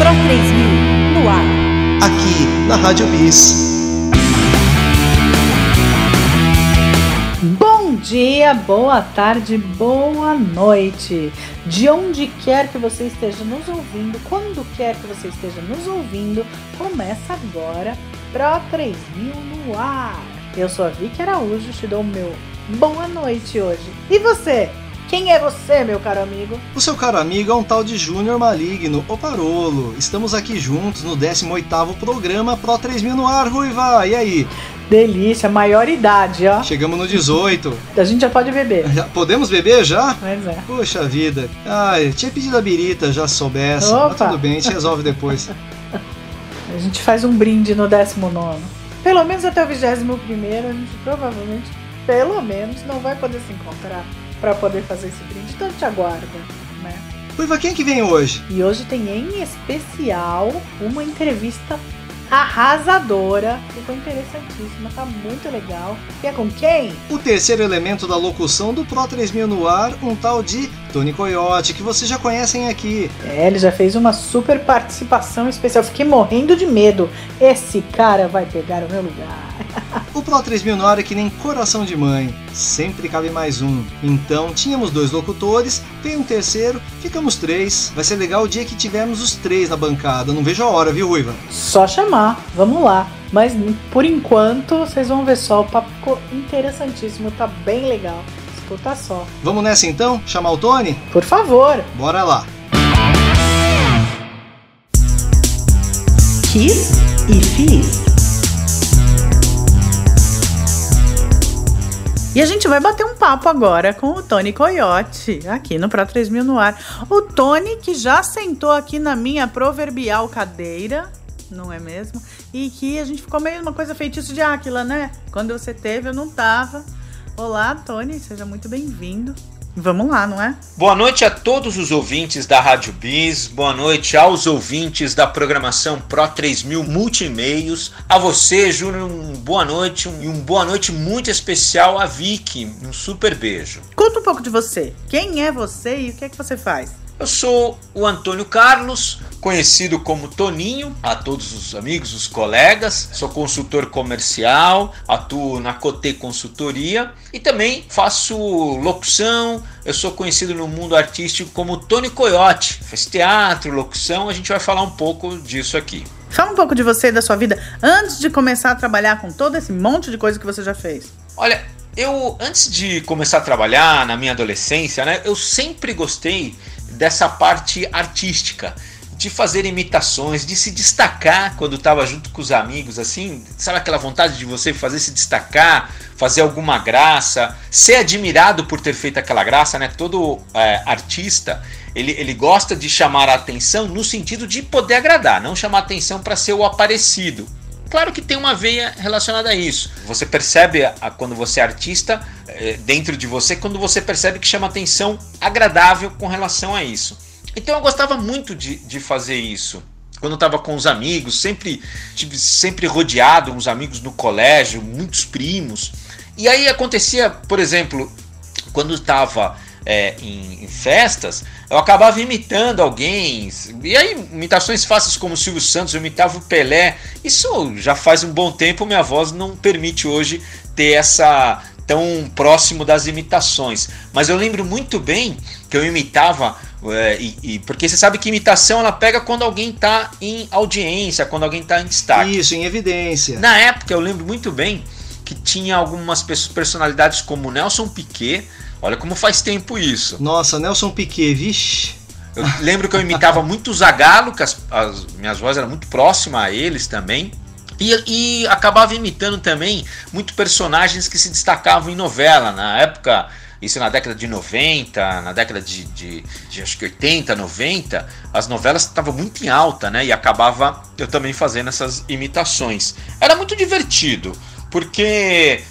Pro 3000 no ar. Aqui na Rádio Bis. Bom dia, boa tarde, boa noite. De onde quer que você esteja nos ouvindo, quando quer que você esteja nos ouvindo, começa agora Pro 3000 no ar. Eu sou a Vicky Araújo, te dou o meu boa noite hoje. E você? Quem é você, meu caro amigo? O seu caro amigo é um tal de Júnior Maligno, o Parolo. Estamos aqui juntos no 18º programa Pro 3000 no ar, Ruiva. E aí? Delícia, maior idade, ó. Chegamos no 18. A gente já pode beber. Já, podemos beber já? Pois é. Poxa vida. Ai, tinha pedido a birita, já soubesse. Mas tudo bem, a gente resolve depois. a gente faz um brinde no 19. Pelo menos até o 21 a gente provavelmente, pelo menos, não vai poder se encontrar para poder fazer esse brinde. Então te aguarda, né? Ruiva, quem é que vem hoje? E hoje tem em especial uma entrevista arrasadora. Ficou interessantíssima, tá muito legal. E é com quem? O terceiro elemento da locução do Pro 3000 no ar, um tal de Tony Coyote, que vocês já conhecem aqui. É, ele já fez uma super participação especial. Fiquei morrendo de medo. Esse cara vai pegar o meu lugar. o Pro 3000 no ar é que nem coração de mãe. Sempre cabe mais um. Então, tínhamos dois locutores, tem um terceiro, ficamos três. Vai ser legal o dia que tivermos os três na bancada. Não vejo a hora, viu, Ruiva? Só chamar. Vamos lá. Mas por enquanto, vocês vão ver só, o papo ficou interessantíssimo, tá bem legal. Escuta só. Vamos nessa então? Chamar o Tony? Por favor. Bora lá. Kiss e Fiz. E a gente vai bater um papo agora com o Tony Coyote, aqui no Pro 3000 no ar. O Tony que já sentou aqui na minha proverbial cadeira, não é mesmo? E que a gente ficou meio uma coisa feitiço de Áquila, né? Quando você teve, eu não tava. Olá, Tony, seja muito bem-vindo. Vamos lá, não é? Boa noite a todos os ouvintes da Rádio Bis, boa noite aos ouvintes da programação Pro 3000 Multimeios, a você, Júnior, um boa noite um, e um boa noite muito especial a Vicky, um super beijo. Conta um pouco de você, quem é você e o que é que você faz? Eu sou o Antônio Carlos, conhecido como Toninho, a todos os amigos, os colegas. Sou consultor comercial, atuo na Cote Consultoria e também faço locução. Eu sou conhecido no mundo artístico como Tony Coyote. Faz teatro, locução, a gente vai falar um pouco disso aqui. Fala um pouco de você e da sua vida antes de começar a trabalhar com todo esse monte de coisa que você já fez. Olha, eu antes de começar a trabalhar na minha adolescência, né, eu sempre gostei dessa parte artística, de fazer imitações, de se destacar quando estava junto com os amigos, assim, sabe aquela vontade de você fazer se destacar, fazer alguma graça, ser admirado por ter feito aquela graça, né? Todo é, artista ele, ele gosta de chamar a atenção no sentido de poder agradar, não chamar atenção para ser o aparecido. Claro que tem uma veia relacionada a isso. Você percebe a, quando você é artista é, dentro de você, quando você percebe que chama atenção agradável com relação a isso. Então eu gostava muito de, de fazer isso. Quando eu estava com os amigos, sempre tive sempre rodeado uns amigos no colégio, muitos primos. E aí acontecia, por exemplo, quando estava é, em, em, festas, eu acabava imitando alguém. E aí, imitações fáceis como o Silvio Santos, eu imitava o Pelé. Isso já faz um bom tempo, minha voz não permite hoje ter essa tão próximo das imitações. Mas eu lembro muito bem que eu imitava. É, e, e, porque você sabe que imitação ela pega quando alguém está em audiência, quando alguém está em destaque. Isso, em evidência. Na época eu lembro muito bem que tinha algumas personalidades como Nelson Piquet, Olha como faz tempo isso. Nossa, Nelson Piquet, vixe. Eu lembro que eu imitava muito o Zagalo, que as, as minhas vozes eram muito próximas a eles também. E, e, acabava imitando também muito personagens que se destacavam em novela. Na época, isso na década de 90, na década de, de, de acho que 80, 90, as novelas estavam muito em alta, né? E acabava eu também fazendo essas imitações. Era muito divertido porque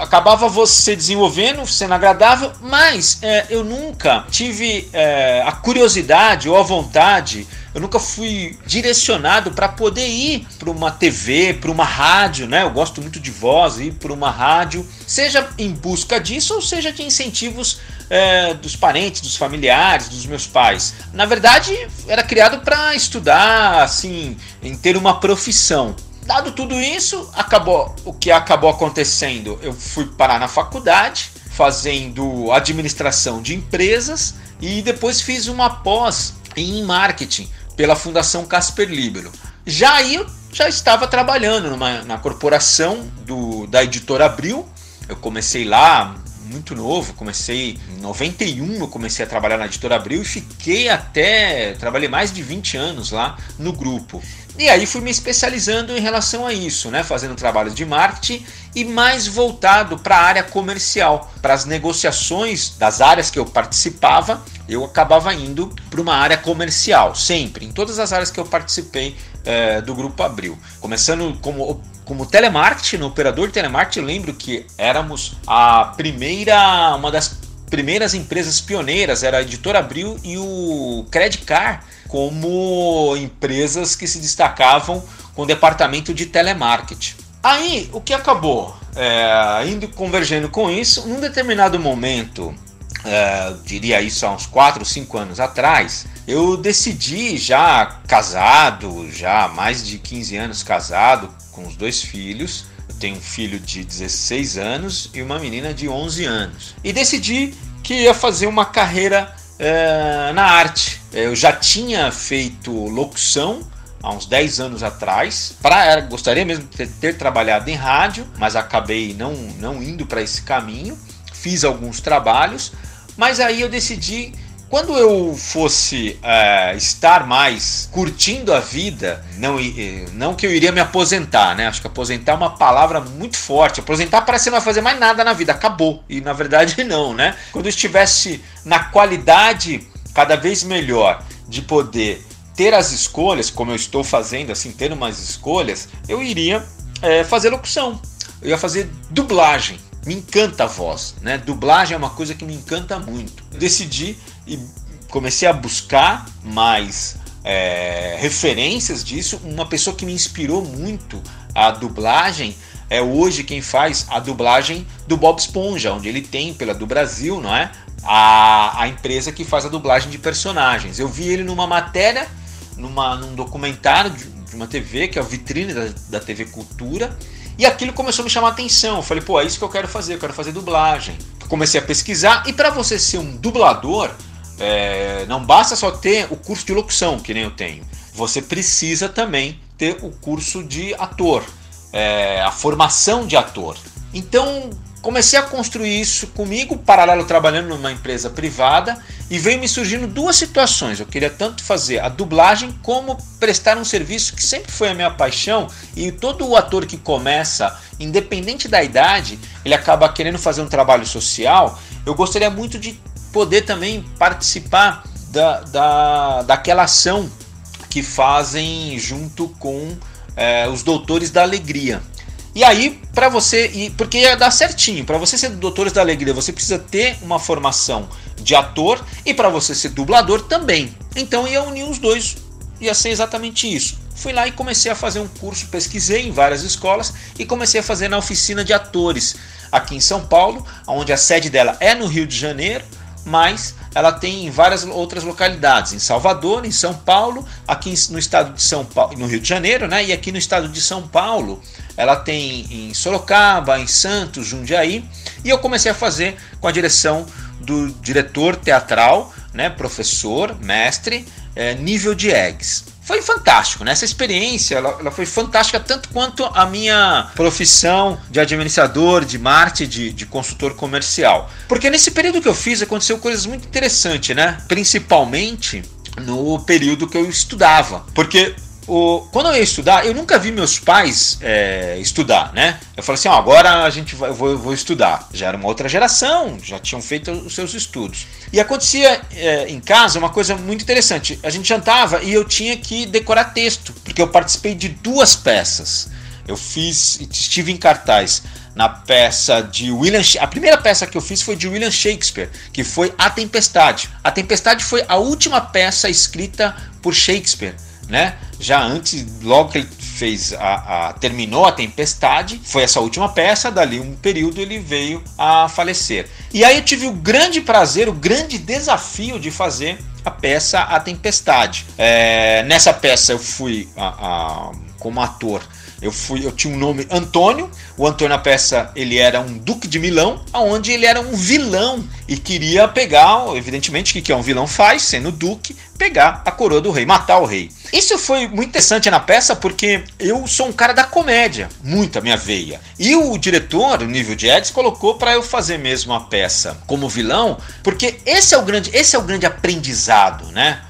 acabava você desenvolvendo, sendo agradável, mas é, eu nunca tive é, a curiosidade ou a vontade, eu nunca fui direcionado para poder ir para uma TV, para uma rádio, né? Eu gosto muito de voz, ir para uma rádio, seja em busca disso ou seja de incentivos é, dos parentes, dos familiares, dos meus pais. Na verdade, era criado para estudar, assim, em ter uma profissão. Dado tudo isso, acabou o que acabou acontecendo. Eu fui parar na faculdade, fazendo administração de empresas e depois fiz uma pós em marketing pela Fundação Casper Libero. Já aí eu já estava trabalhando numa, na corporação do, da editora Abril. Eu comecei lá muito novo, comecei em 91, eu comecei a trabalhar na editora Abril e fiquei até, trabalhei mais de 20 anos lá no grupo. E aí fui me especializando em relação a isso, né, fazendo trabalhos de marketing e mais voltado para a área comercial, para as negociações das áreas que eu participava, eu acabava indo para uma área comercial, sempre, em todas as áreas que eu participei é, do Grupo Abril. Começando como, como telemarketing, no operador de telemarketing, lembro que éramos a primeira, uma das primeiras empresas pioneiras, era a Editora Abril e o Credit Car, como empresas que se destacavam com o departamento de telemarketing. Aí, o que acabou? É, indo convergendo com isso, num determinado momento, é, diria isso há uns 4 ou 5 anos atrás, eu decidi, já casado, já há mais de 15 anos casado, com os dois filhos, eu tenho um filho de 16 anos e uma menina de 11 anos, e decidi que ia fazer uma carreira é, na arte. Eu já tinha feito locução há uns 10 anos atrás. Pra, gostaria mesmo de ter, ter trabalhado em rádio, mas acabei não, não indo para esse caminho. Fiz alguns trabalhos, mas aí eu decidi quando eu fosse é, estar mais curtindo a vida, não, não que eu iria me aposentar, né? Acho que aposentar é uma palavra muito forte. Aposentar parece que não vai fazer mais nada na vida, acabou. E na verdade não, né? Quando eu estivesse na qualidade cada vez melhor de poder ter as escolhas, como eu estou fazendo, assim, ter umas escolhas, eu iria é, fazer locução. Eu ia fazer dublagem. Me encanta a voz, né? Dublagem é uma coisa que me encanta muito. decidi e comecei a buscar mais é, referências disso. Uma pessoa que me inspirou muito a dublagem é hoje quem faz a dublagem do Bob Esponja, onde ele tem pela do Brasil, não é? A, a empresa que faz a dublagem de personagens. Eu vi ele numa matéria, numa, num documentário de, de uma TV, que é a vitrine da, da TV Cultura, e aquilo começou a me chamar a atenção. Eu falei, pô, é isso que eu quero fazer, eu quero fazer dublagem. Comecei a pesquisar, e para você ser um dublador, é, não basta só ter o curso de locução, que nem eu tenho. Você precisa também ter o curso de ator, é, a formação de ator. Então comecei a construir isso comigo, paralelo trabalhando numa empresa privada, e veio me surgindo duas situações. Eu queria tanto fazer a dublagem como prestar um serviço que sempre foi a minha paixão, e todo o ator que começa, independente da idade, ele acaba querendo fazer um trabalho social. Eu gostaria muito de poder também participar da, da, daquela ação que fazem junto com é, os Doutores da Alegria. E aí, para você, porque ia dar certinho, para você ser Doutores da Alegria, você precisa ter uma formação de ator e para você ser dublador também. Então ia unir os dois, ia ser exatamente isso. Fui lá e comecei a fazer um curso, pesquisei em várias escolas e comecei a fazer na oficina de atores aqui em São Paulo, onde a sede dela é no Rio de Janeiro mas ela tem em várias outras localidades, em Salvador, em São Paulo, aqui no estado de São Paulo, no Rio de Janeiro, né? E aqui no estado de São Paulo, ela tem em Sorocaba, em Santos, Jundiaí, e eu comecei a fazer com a direção do diretor teatral, né, professor, mestre, é, nível de eggs foi fantástico, né? Essa experiência ela, ela, foi fantástica tanto quanto a minha profissão de administrador, de marketing, de, de, consultor comercial. Porque nesse período que eu fiz aconteceu coisas muito interessantes, né? Principalmente no período que eu estudava. Porque o, quando eu ia estudar, eu nunca vi meus pais é, estudar, né? Eu falei assim, ó, agora a gente vai, eu vou, eu vou, estudar. Já era uma outra geração, já tinham feito os seus estudos. E acontecia é, em casa uma coisa muito interessante. A gente jantava e eu tinha que decorar texto, porque eu participei de duas peças. Eu fiz, estive em cartaz na peça de William A primeira peça que eu fiz foi de William Shakespeare, que foi A Tempestade. A Tempestade foi a última peça escrita por Shakespeare né? Já antes, logo que ele fez a, a, terminou a Tempestade, foi essa última peça, dali um período ele veio a falecer. E aí eu tive o grande prazer, o grande desafio de fazer a peça A Tempestade. É, nessa peça eu fui a, a, como ator eu fui, eu tinha um nome Antônio. O Antônio na peça ele era um duque de Milão, aonde ele era um vilão e queria pegar, evidentemente, o que é um vilão faz, sendo duque, pegar a coroa do rei, matar o rei. Isso foi muito interessante na peça porque eu sou um cara da comédia, muito a minha veia. E o diretor, o nível de Eds, colocou para eu fazer mesmo a peça como vilão, porque esse é o grande, esse é o grande aprendizado, né?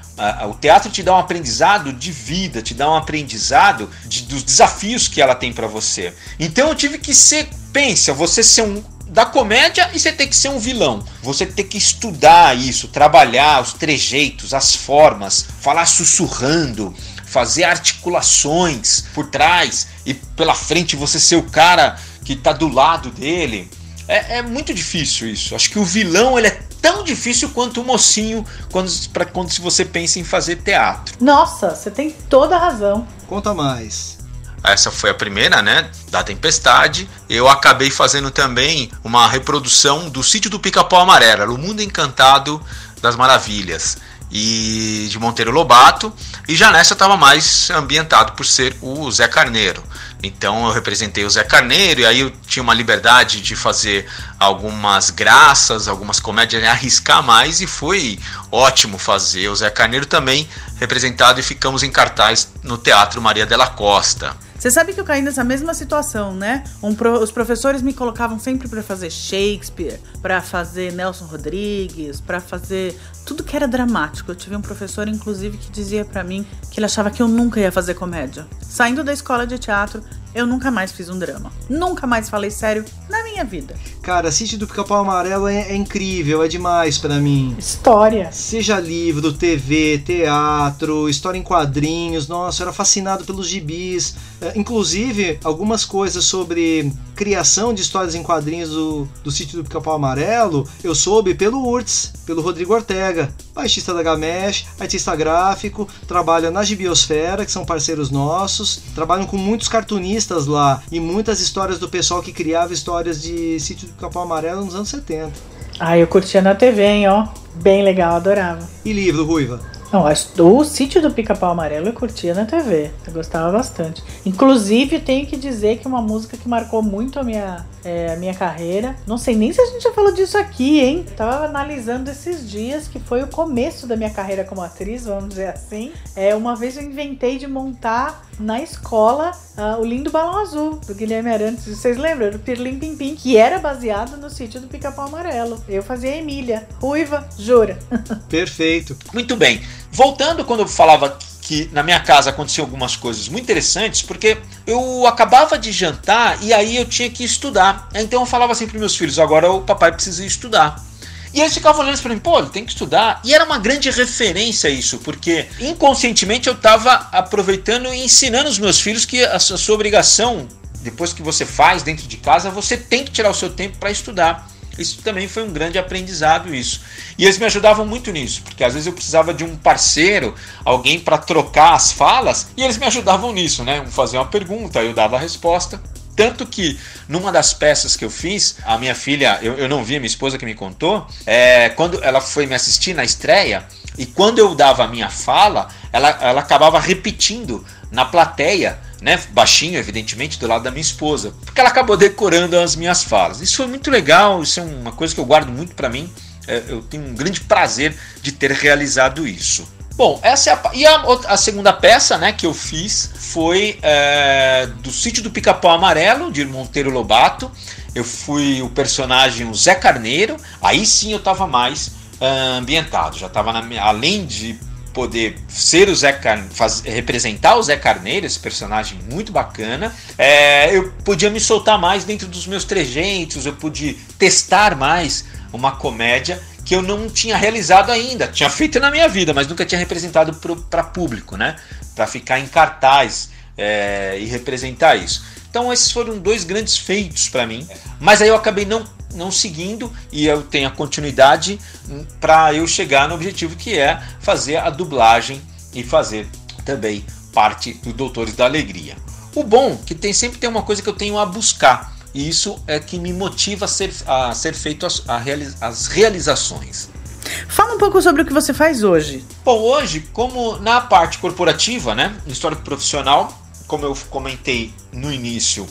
o teatro te dá um aprendizado de vida, te dá um aprendizado de, dos desafios que ela tem para você. Então eu tive que ser, pensa, você ser um da comédia e você tem que ser um vilão. Você tem que estudar isso, trabalhar os trejeitos, as formas, falar sussurrando, fazer articulações por trás e pela frente você ser o cara que tá do lado dele. É, é muito difícil isso. Acho que o vilão ele é tão difícil quanto o mocinho quando, pra, quando se você pensa em fazer teatro. Nossa, você tem toda a razão. Conta mais. Essa foi a primeira, né? Da Tempestade. Eu acabei fazendo também uma reprodução do sítio do Pica-Pau Amarelo, o Mundo Encantado das Maravilhas e de Monteiro Lobato, e já nessa estava mais ambientado por ser o Zé Carneiro. Então eu representei o Zé Carneiro e aí eu tinha uma liberdade de fazer algumas graças, algumas comédias, arriscar mais e foi ótimo fazer o Zé Carneiro também representado e ficamos em cartaz no Teatro Maria della Costa. Você sabe que eu caí nessa mesma situação, né? Um pro, os professores me colocavam sempre para fazer Shakespeare, para fazer Nelson Rodrigues, para fazer tudo que era dramático. Eu tive um professor, inclusive, que dizia para mim que ele achava que eu nunca ia fazer comédia. Saindo da escola de teatro, eu nunca mais fiz um drama. Nunca mais falei sério na minha vida. Cara, Sítio do Pica-Pau Amarelo é, é, incrível, é demais para mim. História. Seja livro, TV, teatro, história em quadrinhos. Nossa, eu era fascinado pelos gibis. É, inclusive, algumas coisas sobre criação de histórias em quadrinhos do, do Sítio do Pica-Pau Amarelo, eu soube pelo Urtz, pelo Rodrigo Ortega, baixista da Gamesh, artista gráfico, trabalha na Gibiosfera, que são parceiros nossos, trabalham com muitos cartunistas lá e muitas histórias do pessoal que criava histórias de Sítio do Pica-Pau Amarelo nos anos 70. Ah, eu curtia na TV, hein, ó. Bem legal, adorava. E livro, Ruiva? Não, o sítio do Pica-Pau Amarelo eu curtia na TV. Eu gostava bastante. Inclusive, tenho que dizer que uma música que marcou muito a minha, é, a minha carreira. Não sei nem se a gente já falou disso aqui, hein? Tava analisando esses dias que foi o começo da minha carreira como atriz, vamos dizer assim. É, uma vez eu inventei de montar na escola uh, o Lindo Balão Azul, do Guilherme Arantes. Vocês lembram? Do Pirlim Pim Pim, que era baseado no sítio do Pica-Pau Amarelo. Eu fazia Emília, ruiva, jura. Perfeito. Muito bem. Voltando quando eu falava que na minha casa aconteciam algumas coisas muito interessantes, porque eu acabava de jantar e aí eu tinha que estudar. Então eu falava assim para meus filhos: agora o papai precisa estudar. E eles ficavam olhando para mim, pô, ele tem que estudar. E era uma grande referência isso, porque inconscientemente eu estava aproveitando e ensinando os meus filhos que a sua obrigação, depois que você faz dentro de casa, você tem que tirar o seu tempo para estudar. Isso também foi um grande aprendizado isso. E eles me ajudavam muito nisso, porque às vezes eu precisava de um parceiro, alguém para trocar as falas, e eles me ajudavam nisso, né? Fazer uma pergunta, eu dava a resposta. Tanto que numa das peças que eu fiz, a minha filha, eu, eu não vi, minha esposa que me contou, é, quando ela foi me assistir na estreia, e quando eu dava a minha fala, ela, ela acabava repetindo na plateia, né, baixinho, evidentemente, do lado da minha esposa, porque ela acabou decorando as minhas falas. Isso foi muito legal, isso é uma coisa que eu guardo muito para mim. É, eu tenho um grande prazer de ter realizado isso. Bom, essa é a, e a, a, segunda peça né, que eu fiz foi é, do Sítio do Pica-Pau Amarelo, de Monteiro Lobato. Eu fui o personagem o Zé Carneiro, aí sim eu estava mais uh, ambientado, já estava além de poder ser o Zé Car... Faz... representar o Zé Carneiro, esse personagem muito bacana. É, eu podia me soltar mais dentro dos meus trejeitos, eu podia testar mais uma comédia que eu não tinha realizado ainda. Tinha feito na minha vida, mas nunca tinha representado para público, né? Para ficar em cartaz é, e representar isso. Então esses foram dois grandes feitos para mim. Mas aí eu acabei não não seguindo e eu tenho a continuidade para eu chegar no objetivo que é fazer a dublagem e fazer também parte do Doutores da Alegria. O bom é que tem sempre tem uma coisa que eu tenho a buscar. E isso é que me motiva a ser, a ser feito as, a realiza, as realizações. Fala um pouco sobre o que você faz hoje. Bom, hoje, como na parte corporativa, né, no histórico profissional, como eu comentei no início,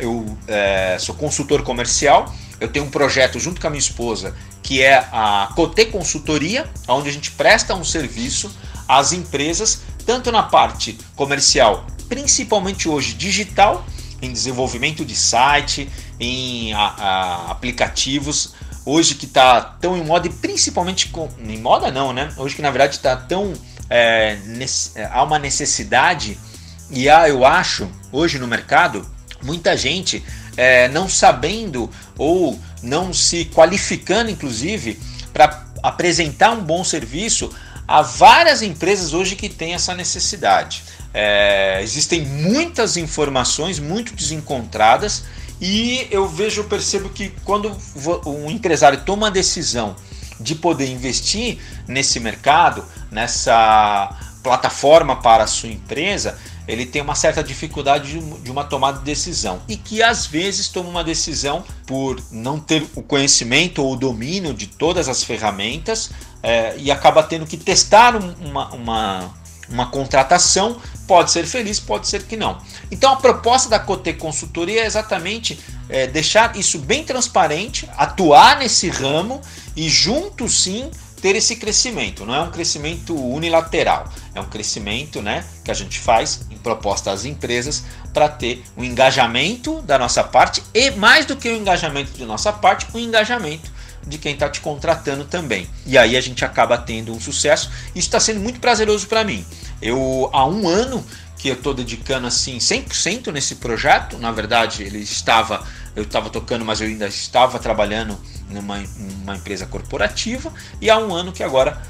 eu é, sou consultor comercial. Eu tenho um projeto junto com a minha esposa que é a Cote Consultoria, onde a gente presta um serviço às empresas, tanto na parte comercial, principalmente hoje digital, em desenvolvimento de site, em a, a, aplicativos, hoje que está tão em moda e principalmente com, em moda não, né? Hoje que na verdade está tão é, nesse, é, há uma necessidade e há, eu acho, hoje no mercado, muita gente é, não sabendo ou não se qualificando, inclusive, para apresentar um bom serviço Há várias empresas hoje que têm essa necessidade. É, existem muitas informações muito desencontradas e eu vejo, percebo que quando um empresário toma a decisão de poder investir nesse mercado, nessa plataforma para a sua empresa, ele tem uma certa dificuldade de uma tomada de decisão e que às vezes toma uma decisão por não ter o conhecimento ou o domínio de todas as ferramentas é, e acaba tendo que testar uma, uma, uma contratação. Pode ser feliz, pode ser que não. Então a proposta da Cote Consultoria é exatamente é, deixar isso bem transparente, atuar nesse ramo e junto sim ter esse crescimento. Não é um crescimento unilateral, é um crescimento né, que a gente faz proposta às empresas para ter um engajamento da nossa parte e, mais do que o engajamento de nossa parte, o um engajamento de quem está te contratando também. E aí a gente acaba tendo um sucesso. Isso está sendo muito prazeroso para mim. Eu, há um ano que eu estou dedicando assim 100% nesse projeto, na verdade ele estava, eu estava tocando, mas eu ainda estava trabalhando numa, numa empresa corporativa e há um ano que agora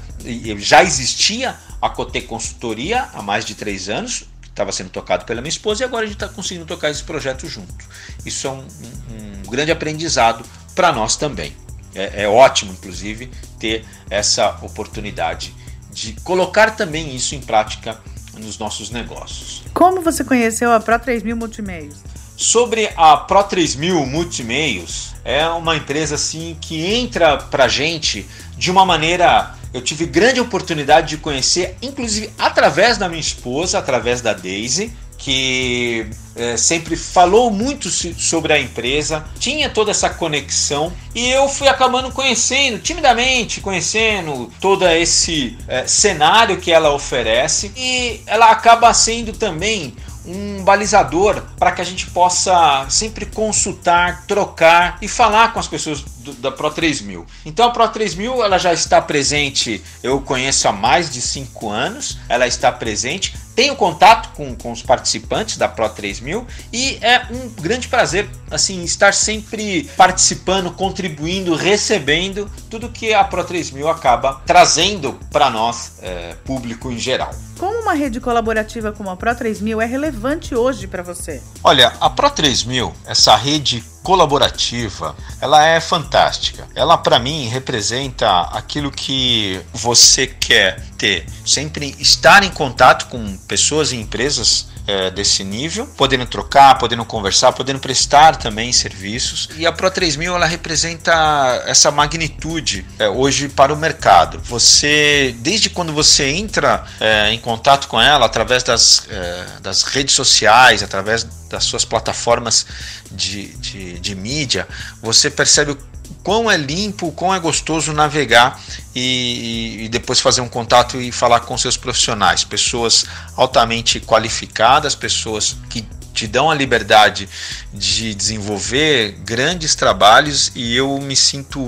já existia a Cote Consultoria há mais de três anos, estava sendo tocado pela minha esposa e agora a gente está conseguindo tocar esse projeto junto. Isso é um, um, um grande aprendizado para nós também. É, é ótimo, inclusive, ter essa oportunidade de colocar também isso em prática nos nossos negócios. Como você conheceu a Pro 3000 Multimeios? Sobre a Pro 3000 Multimeios, é uma empresa assim que entra pra gente de uma maneira eu tive grande oportunidade de conhecer, inclusive através da minha esposa, através da Daisy, que é, sempre falou muito sobre a empresa, tinha toda essa conexão e eu fui acabando conhecendo, timidamente conhecendo todo esse é, cenário que ela oferece e ela acaba sendo também um balizador para que a gente possa sempre consultar, trocar e falar com as pessoas do, da Pro 3000. Então a Pro 3000 ela já está presente, eu conheço há mais de 5 anos, ela está presente, tenho contato com, com os participantes da Pro 3000 e é um grande prazer assim estar sempre participando, contribuindo, recebendo tudo que a Pro 3000 acaba trazendo para nós, é, público em geral. Como uma rede colaborativa como a Pro 3000 é relevante hoje para você? Olha, a Pro 3000, essa rede colaborativa, ela é fantástica. Ela para mim representa aquilo que você quer ter, sempre estar em contato com pessoas e empresas é, desse nível, podendo trocar, podendo conversar, podendo prestar também serviços. E a Pro 3000 ela representa essa magnitude é, hoje para o mercado. Você, desde quando você entra é, em contato com ela através das, é, das redes sociais, através das suas plataformas de, de, de mídia, você percebe o quão é limpo, quão é gostoso navegar e, e, depois fazer um contato e falar com seus profissionais, pessoas altamente qualificadas, pessoas que te dão a liberdade de desenvolver grandes trabalhos e eu me sinto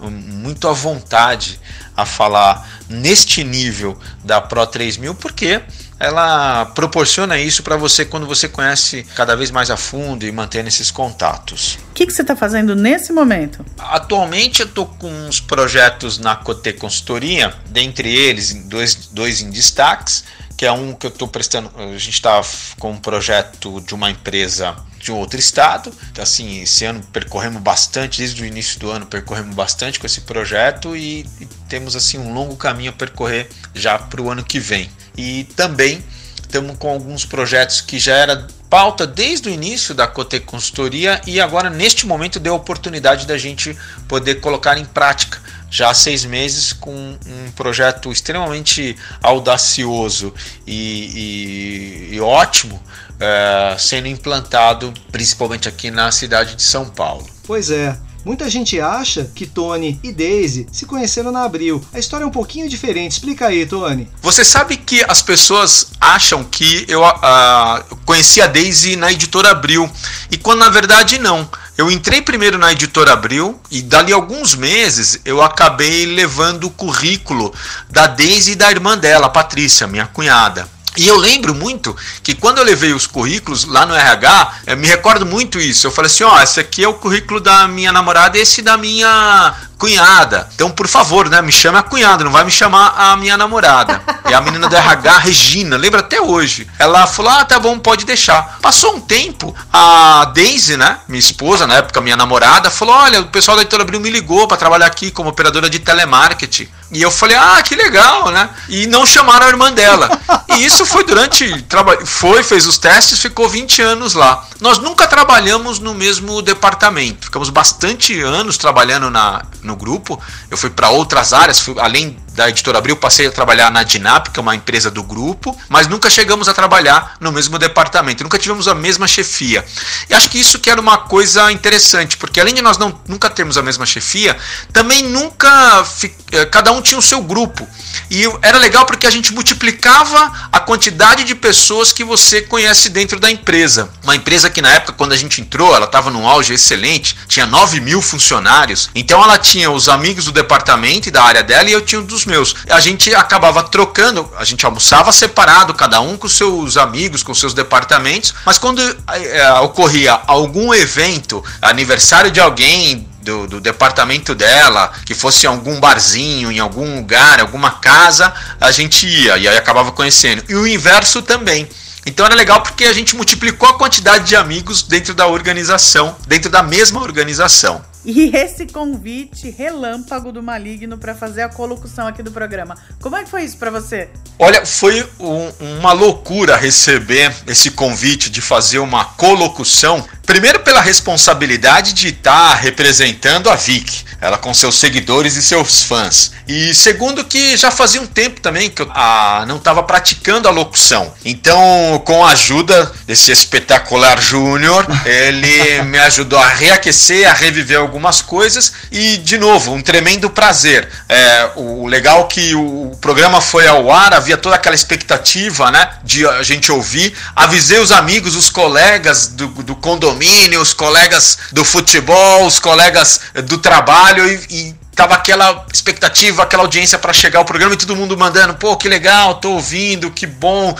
hum, muito à vontade a falar neste nível da Pro 3000 porque ela proporciona isso para você quando você conhece cada vez mais a fundo e mantém esses contatos. O que, que você está fazendo nesse momento? Atualmente eu estou com uns projetos na Cote Consultoria, dentre eles dois, dois em destaques, que é um que eu estou prestando. A gente está com um projeto de uma empresa de outro estado. Assim, esse ano percorremos bastante, desde o início do ano percorremos bastante com esse projeto e, e temos assim um longo caminho a percorrer já para o ano que vem. E também estamos com alguns projetos que já era pauta desde o início da Cote Consultoria e agora neste momento deu a oportunidade da gente poder colocar em prática já há seis meses com um projeto extremamente audacioso e, e, e ótimo é, sendo implantado principalmente aqui na cidade de São Paulo. Pois é, Muita gente acha que Tony e Daisy se conheceram na Abril. A história é um pouquinho diferente. Explica aí, Tony. Você sabe que as pessoas acham que eu uh, conheci a Daisy na editora Abril e quando na verdade não. Eu entrei primeiro na editora Abril e dali alguns meses eu acabei levando o currículo da Daisy e da irmã dela, Patrícia, minha cunhada. E eu lembro muito que quando eu levei os currículos lá no RH, eu me recordo muito isso. Eu falei assim: ó, oh, esse aqui é o currículo da minha namorada, esse da minha cunhada. Então, por favor, né, me chame a cunhada, não vai me chamar a minha namorada. E a menina do RH, Regina, lembra até hoje. Ela falou: "Ah, tá bom, pode deixar". Passou um tempo, a Daisy, né, minha esposa, na época minha namorada, falou: "Olha, o pessoal da Editora Abril me ligou para trabalhar aqui como operadora de telemarketing". E eu falei: "Ah, que legal, né?". E não chamaram a irmã dela. E isso foi durante foi, fez os testes, ficou 20 anos lá. Nós nunca trabalhamos no mesmo departamento. Ficamos bastante anos trabalhando na no grupo. Eu fui para outras áreas, fui, além da editora Abril, passei a trabalhar na Dinap, que é uma empresa do grupo, mas nunca chegamos a trabalhar no mesmo departamento, nunca tivemos a mesma chefia. E acho que isso que era uma coisa interessante, porque além de nós não, nunca termos a mesma chefia, também nunca eh, cada um tinha o seu grupo. E era legal porque a gente multiplicava a quantidade de pessoas que você conhece dentro da empresa. Uma empresa que na época, quando a gente entrou, ela estava num auge excelente, tinha 9 mil funcionários, então ela tinha os amigos do departamento e da área dela e eu tinha dos meus. A gente acabava trocando, a gente almoçava separado, cada um com seus amigos, com seus departamentos, mas quando é, ocorria algum evento, aniversário de alguém, do, do, departamento dela, que fosse em algum barzinho, em algum lugar, alguma casa, a gente ia e aí acabava conhecendo. E o inverso também. Então era legal porque a gente multiplicou a quantidade de amigos dentro da organização, dentro da mesma organização. E esse convite relâmpago do Maligno para fazer a colocução aqui do programa. Como é que foi isso para você? Olha, foi um, uma loucura receber esse convite de fazer uma colocução. Primeiro pela responsabilidade de estar tá representando a Vic, ela com seus seguidores e seus fãs. E segundo que já fazia um tempo também que eu ah, não estava praticando a locução. Então, com a ajuda desse espetacular Júnior, ele me ajudou a reaquecer, a reviver algumas coisas e, de novo, um tremendo prazer. É, o legal que o programa foi ao ar, havia toda aquela expectativa né, de a gente ouvir. Avisei os amigos, os colegas do, do condomínio, os colegas do futebol, os colegas do trabalho e, e tava aquela expectativa, aquela audiência para chegar ao programa e todo mundo mandando, pô, que legal, tô ouvindo, que bom.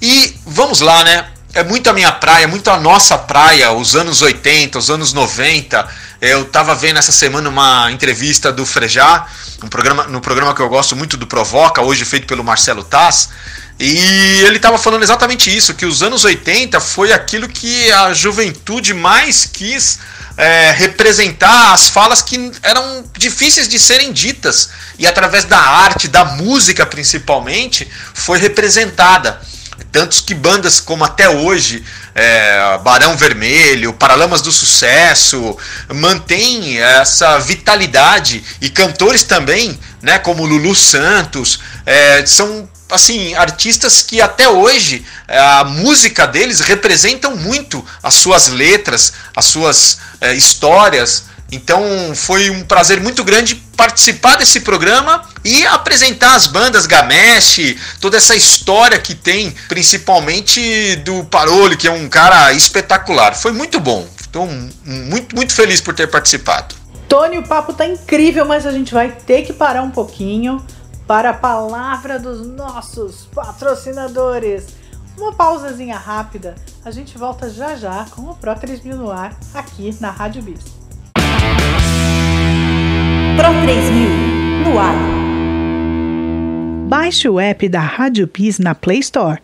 E vamos lá, né? É muito a minha praia, muito a nossa praia, os anos 80, os anos 90. Eu estava vendo essa semana uma entrevista do Frejá, um programa, no programa que eu gosto muito do Provoca, hoje feito pelo Marcelo Taz. E ele estava falando exatamente isso, que os anos 80 foi aquilo que a juventude mais quis é, representar as falas que eram difíceis de serem ditas. E através da arte, da música principalmente, foi representada. Tantos que bandas como até hoje, é, Barão Vermelho, Paralamas do Sucesso, mantém essa vitalidade e cantores também, né, como Lulu Santos, é, são assim artistas que até hoje é, a música deles representam muito as suas letras, as suas é, histórias então foi um prazer muito grande participar desse programa e apresentar as bandas Gamesh, toda essa história que tem, principalmente do Paroli, que é um cara espetacular. Foi muito bom. Estou muito, muito feliz por ter participado. Tony, o papo tá incrível, mas a gente vai ter que parar um pouquinho para a palavra dos nossos patrocinadores. Uma pausazinha rápida, a gente volta já já com o Pro 3000 no ar aqui na Rádio Bis. Pro 3000 no ar. Baixe o app da Rádio Pis na Play Store.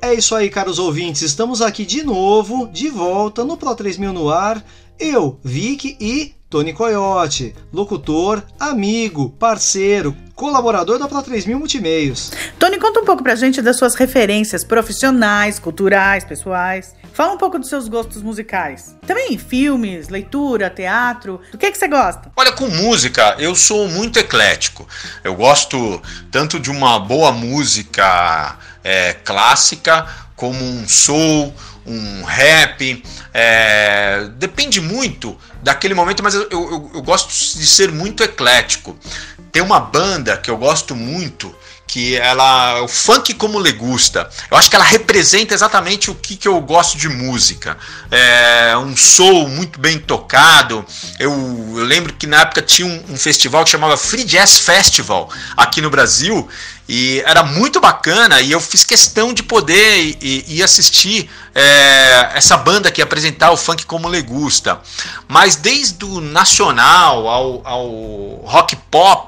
É isso aí, caros ouvintes. Estamos aqui de novo, de volta no Pro 3000 no ar. Eu, Vic e Tony Coyote, locutor, amigo, parceiro, colaborador da Pro 3000 Multimeios. Tony, conta um pouco pra gente das suas referências profissionais, culturais, pessoais. Fala um pouco dos seus gostos musicais. Também filmes, leitura, teatro. Do que, é que você gosta? Olha, com música, eu sou muito eclético. Eu gosto tanto de uma boa música é, clássica, como um soul, um rap. É, depende muito daquele momento, mas eu, eu, eu gosto de ser muito eclético. Tem uma banda que eu gosto muito que ela o funk como legusta. Eu acho que ela representa exatamente o que, que eu gosto de música. É um soul muito bem tocado. Eu, eu lembro que na época tinha um, um, festival que chamava Free Jazz Festival aqui no Brasil e era muito bacana e eu fiz questão de poder ir assistir é, essa banda que apresentar o funk como legusta. Mas desde o nacional ao, ao rock pop,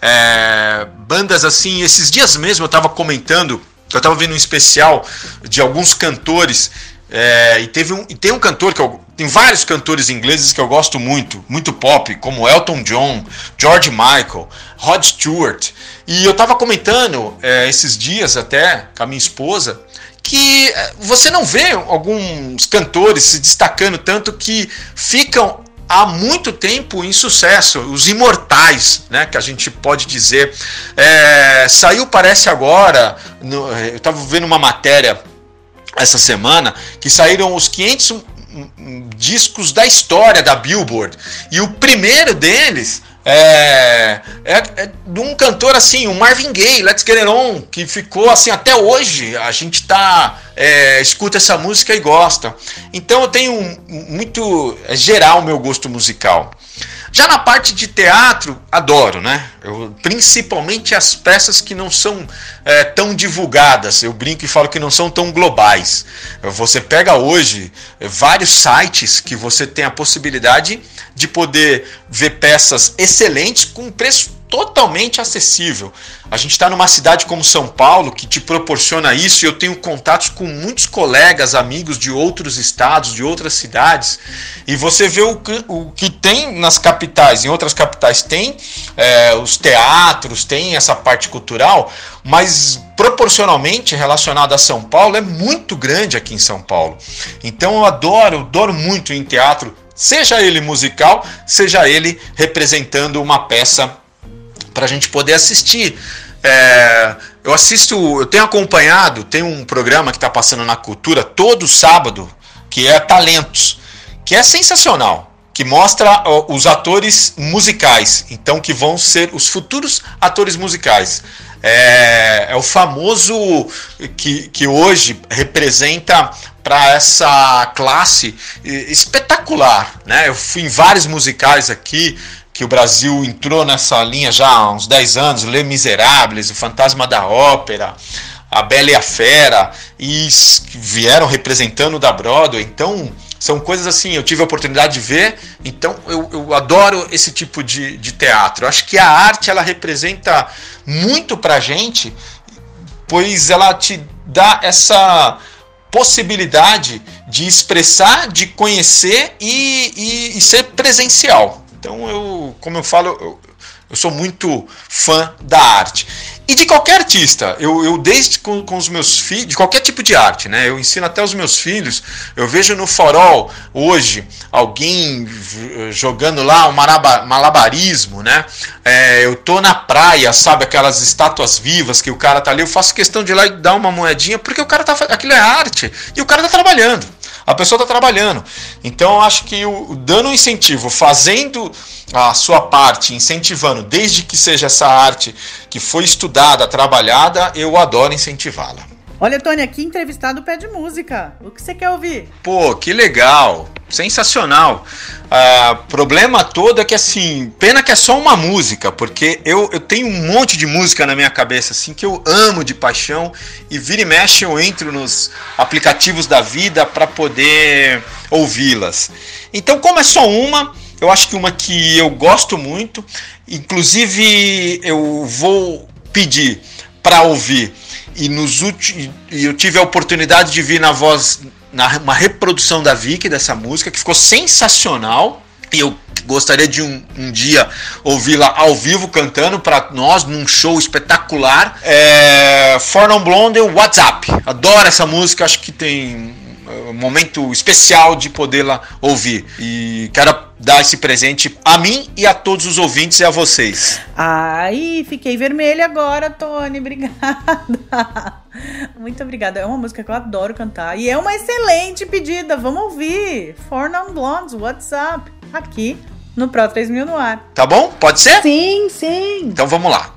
é, bandas assim, esses dias mesmo eu estava comentando, eu estava vendo um especial de alguns cantores é, e teve um, e tem um cantor que eu, tem vários cantores ingleses que eu gosto muito, muito pop, como Elton John, George Michael, Rod Stewart. E eu estava comentando é, esses dias até com a minha esposa que é, você não vê alguns cantores se destacando tanto que ficam há muito tempo em sucesso, os imortais, né, que a gente pode dizer. É, saiu, parece agora, no, eu estava vendo uma matéria essa semana que saíram os 500 discos da história da Billboard e o primeiro deles é, é, é, de um cantor assim, o Marvin Gaye, Let's Get It On, que ficou assim até hoje. A gente tá é, escuta essa música e gosta. Então eu tenho muito é, geral meu gosto musical. Já na parte de teatro, adoro, né? Eu, principalmente as peças que não são é, tão divulgadas. Eu brinco e falo que não são tão globais. Você pega hoje é, vários sites que você tem a possibilidade de poder ver peças excelentes com preço totalmente acessível. A gente está numa cidade como São Paulo que te proporciona isso e eu tenho contatos com muitos colegas, amigos de outros estados, de outras cidades, e você vê o que, o que tem nas capitais, em outras capitais tem é, os teatros, tem essa parte cultural, mas proporcionalmente relacionado a São Paulo é muito grande aqui em São Paulo. Então eu adoro, adoro muito em teatro, seja ele musical, seja ele representando uma peça para a gente poder assistir. É, eu assisto, eu tenho acompanhado, tem um programa que está passando na cultura todo sábado, que é Talentos, que é sensacional, que mostra os atores musicais, então que vão ser os futuros atores musicais. É, é o famoso que, que hoje representa para essa classe espetacular, né? Eu fui em vários musicais aqui, que o Brasil entrou nessa linha já há uns 10 anos, Les Miserables, O Fantasma da Ópera, A Bela e a Fera, e vieram representando da Broadway. Então, são coisas assim, eu tive a oportunidade de ver, então eu, eu adoro esse tipo de, de teatro. Eu acho que a arte ela representa muito pra gente, pois ela te dá essa possibilidade de expressar, de conhecer e, e, e ser presencial. Então eu, como eu falo, eu, eu sou muito fã da arte. E de qualquer artista, eu, eu desde com, com os meus filhos, de qualquer tipo de arte, né? Eu ensino até os meus filhos. Eu vejo no farol hoje alguém jogando lá um malabarismo, né? É, eu tô na praia, sabe, aquelas estátuas vivas que o cara tá ali. Eu faço questão de ir lá e dar uma moedinha, porque o cara tá. Aquilo é arte e o cara tá trabalhando a pessoa está trabalhando. Então eu acho que o, dando um incentivo, fazendo a sua parte, incentivando, desde que seja essa arte que foi estudada, trabalhada, eu adoro incentivá-la. Olha, Tony, aqui entrevistado pede música. O que você quer ouvir? Pô, que legal! sensacional. Uh, problema todo é que assim, pena que é só uma música, porque eu, eu tenho um monte de música na minha cabeça assim que eu amo de paixão e vira e mexe eu entro nos aplicativos da vida para poder ouvi-las. Então, como é só uma, eu acho que uma que eu gosto muito, inclusive eu vou pedir para ouvir e nos últimos eu tive a oportunidade de vir na voz na, uma reprodução da Vicky dessa música que ficou sensacional. E eu gostaria de um, um dia ouvi-la ao vivo cantando para nós num show espetacular. É, For Non Blonde, WhatsApp. Adoro essa música, acho que tem um momento especial de podê-la ouvir. E quero dar esse presente a mim e a todos os ouvintes e a vocês. Ai, fiquei vermelha agora, Tony. Obrigada. Muito obrigada. É uma música que eu adoro cantar. E é uma excelente pedida. Vamos ouvir. For Non Blondes, WhatsApp. Aqui no Pro 3000 no ar. Tá bom? Pode ser? Sim, sim. Então vamos lá.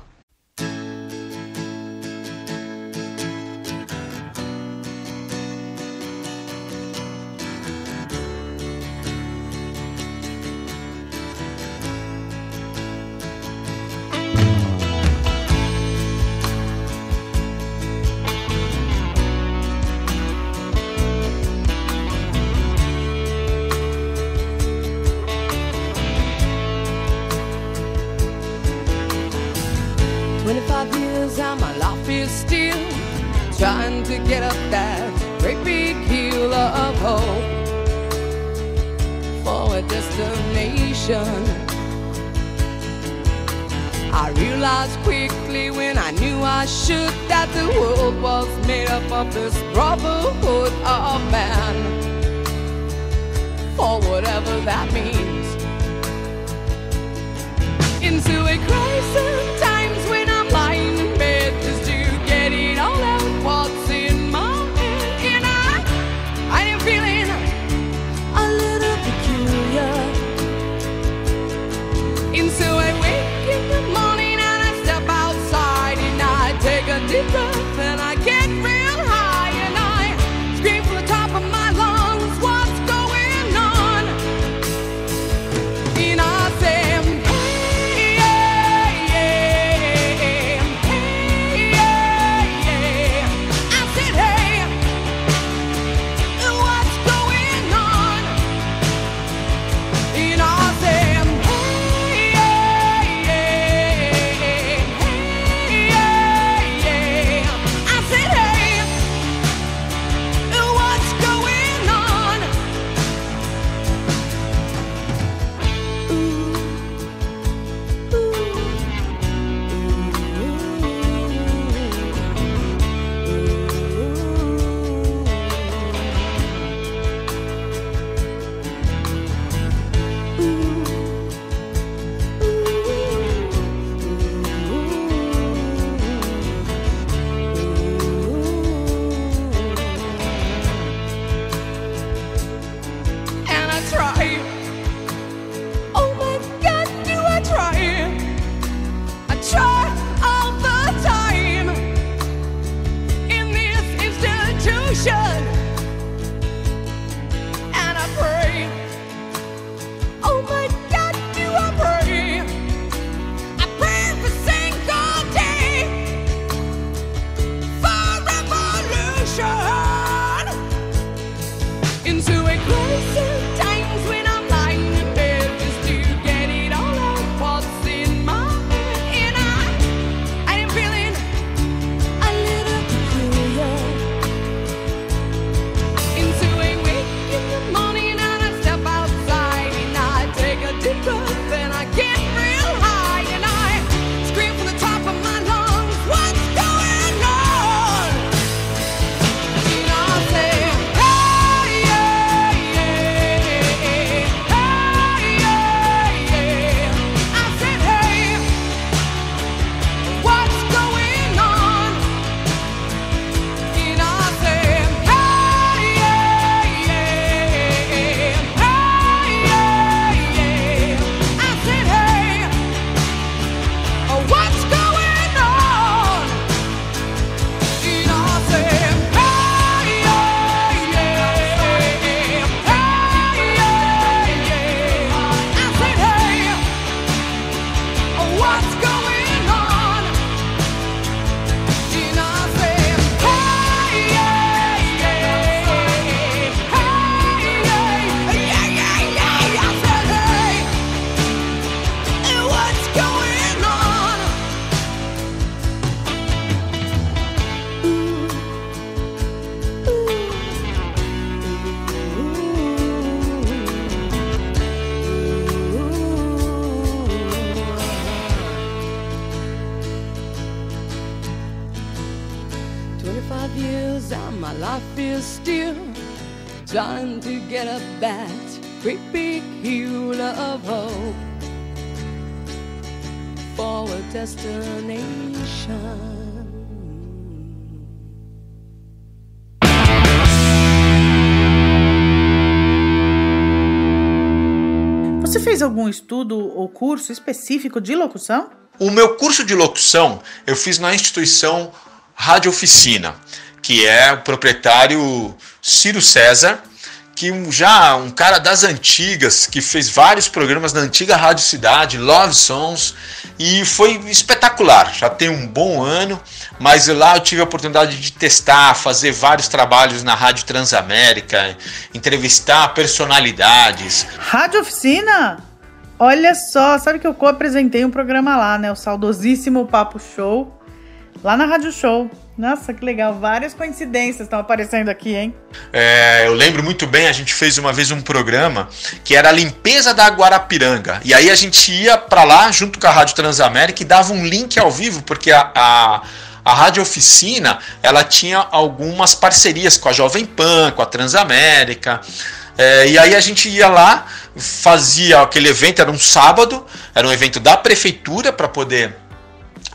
Destination. Você fez algum estudo ou curso específico de locução? O meu curso de locução eu fiz na instituição Rádio Oficina, que é o proprietário Ciro César, que já um cara das antigas, que fez vários programas na antiga Rádio Cidade, Love Songs, e foi espetacular. Já tem um bom ano, mas lá eu tive a oportunidade de testar, fazer vários trabalhos na Rádio Transamérica, entrevistar personalidades, Rádio Oficina? Olha só, sabe que eu co-apresentei um programa lá, né? O saudosíssimo Papo Show, lá na Rádio Show. Nossa, que legal. Várias coincidências estão aparecendo aqui, hein? É, eu lembro muito bem, a gente fez uma vez um programa que era a limpeza da Guarapiranga. E aí a gente ia pra lá junto com a Rádio Transamérica e dava um link ao vivo, porque a, a, a Rádio Oficina ela tinha algumas parcerias com a Jovem Pan, com a Transamérica. É, e aí a gente ia lá, fazia aquele evento, era um sábado, era um evento da prefeitura para poder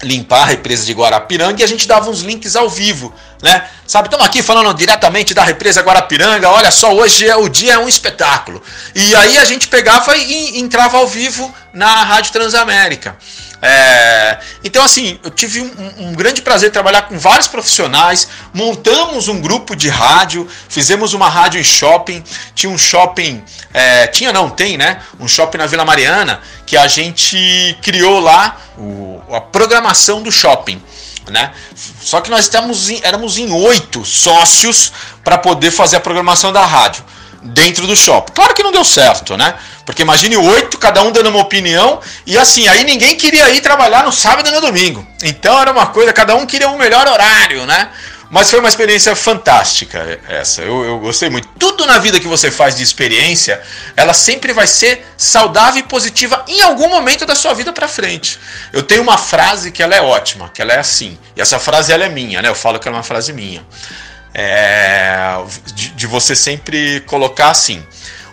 limpar a represa de Guarapiranga e a gente dava uns links ao vivo, né? Sabe, estamos aqui falando diretamente da represa Guarapiranga, olha só, hoje é o dia é um espetáculo. E aí a gente pegava e, entrava ao vivo na Rádio Transamérica. É, então, assim, eu tive um, um grande prazer trabalhar com vários profissionais, montamos um grupo de rádio, fizemos uma rádio em shopping, tinha um shopping, é, tinha não, tem, né? Um shopping na Vila Mariana, que a gente criou lá o- a programação do shopping. Né? Só que nós estamos em- éramos em oito sócios para poder fazer a programação da rádio dentro do shopping. Claro que não deu certo, né? Porque imagine oito, cada um dando uma opinião, e assim, aí ninguém queria ir trabalhar no sábado e no domingo. Então era uma coisa, cada um queria um melhor horário, né? Mas foi uma experiência fantástica essa. Eu, eu gostei muito. Tudo na vida que você faz de experiência, ela sempre vai ser saudável e positiva em algum momento da sua vida para frente. Eu tenho uma frase que ela é ótima, que ela é assim. E essa frase ela é minha, né? Eu falo que ela é uma frase minha. É, de, de você sempre colocar assim: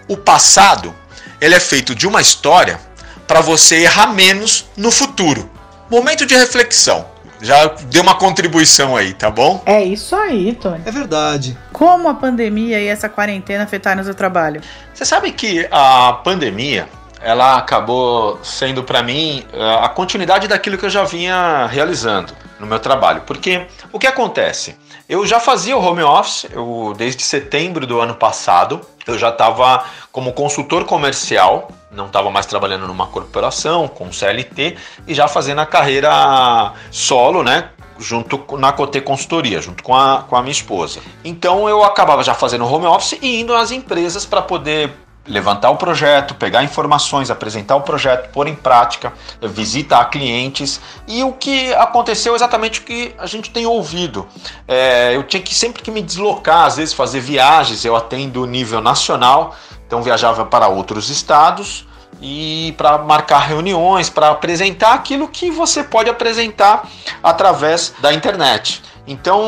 o passado ele é feito de uma história para você errar menos no futuro. Momento de reflexão. Já deu uma contribuição aí, tá bom? É isso aí, Tony. É verdade. Como a pandemia e essa quarentena afetaram o seu trabalho? Você sabe que a pandemia ela acabou sendo para mim eh, a continuidade daquilo que eu já vinha realizando no meu trabalho. Porque o que acontece? Eu já fazia o home office, eu, desde setembro do ano passado, eu já estava como consultor comercial, não estava mais trabalhando numa corporação com CLT e já fazendo a carreira solo, né? junto na Cote Consultoria, junto com a, com a minha esposa. Então eu acabava já fazendo home office e indo às empresas para poder levantar o projeto, pegar informações, apresentar o projeto, pôr em prática, visitar clientes e o que aconteceu é exatamente o que a gente tem ouvido. É, eu tinha que sempre que me deslocar, às vezes fazer viagens, eu atendo nível nacional, então viajava para outros estados e para marcar reuniões, para apresentar aquilo que você pode apresentar através da internet. Então,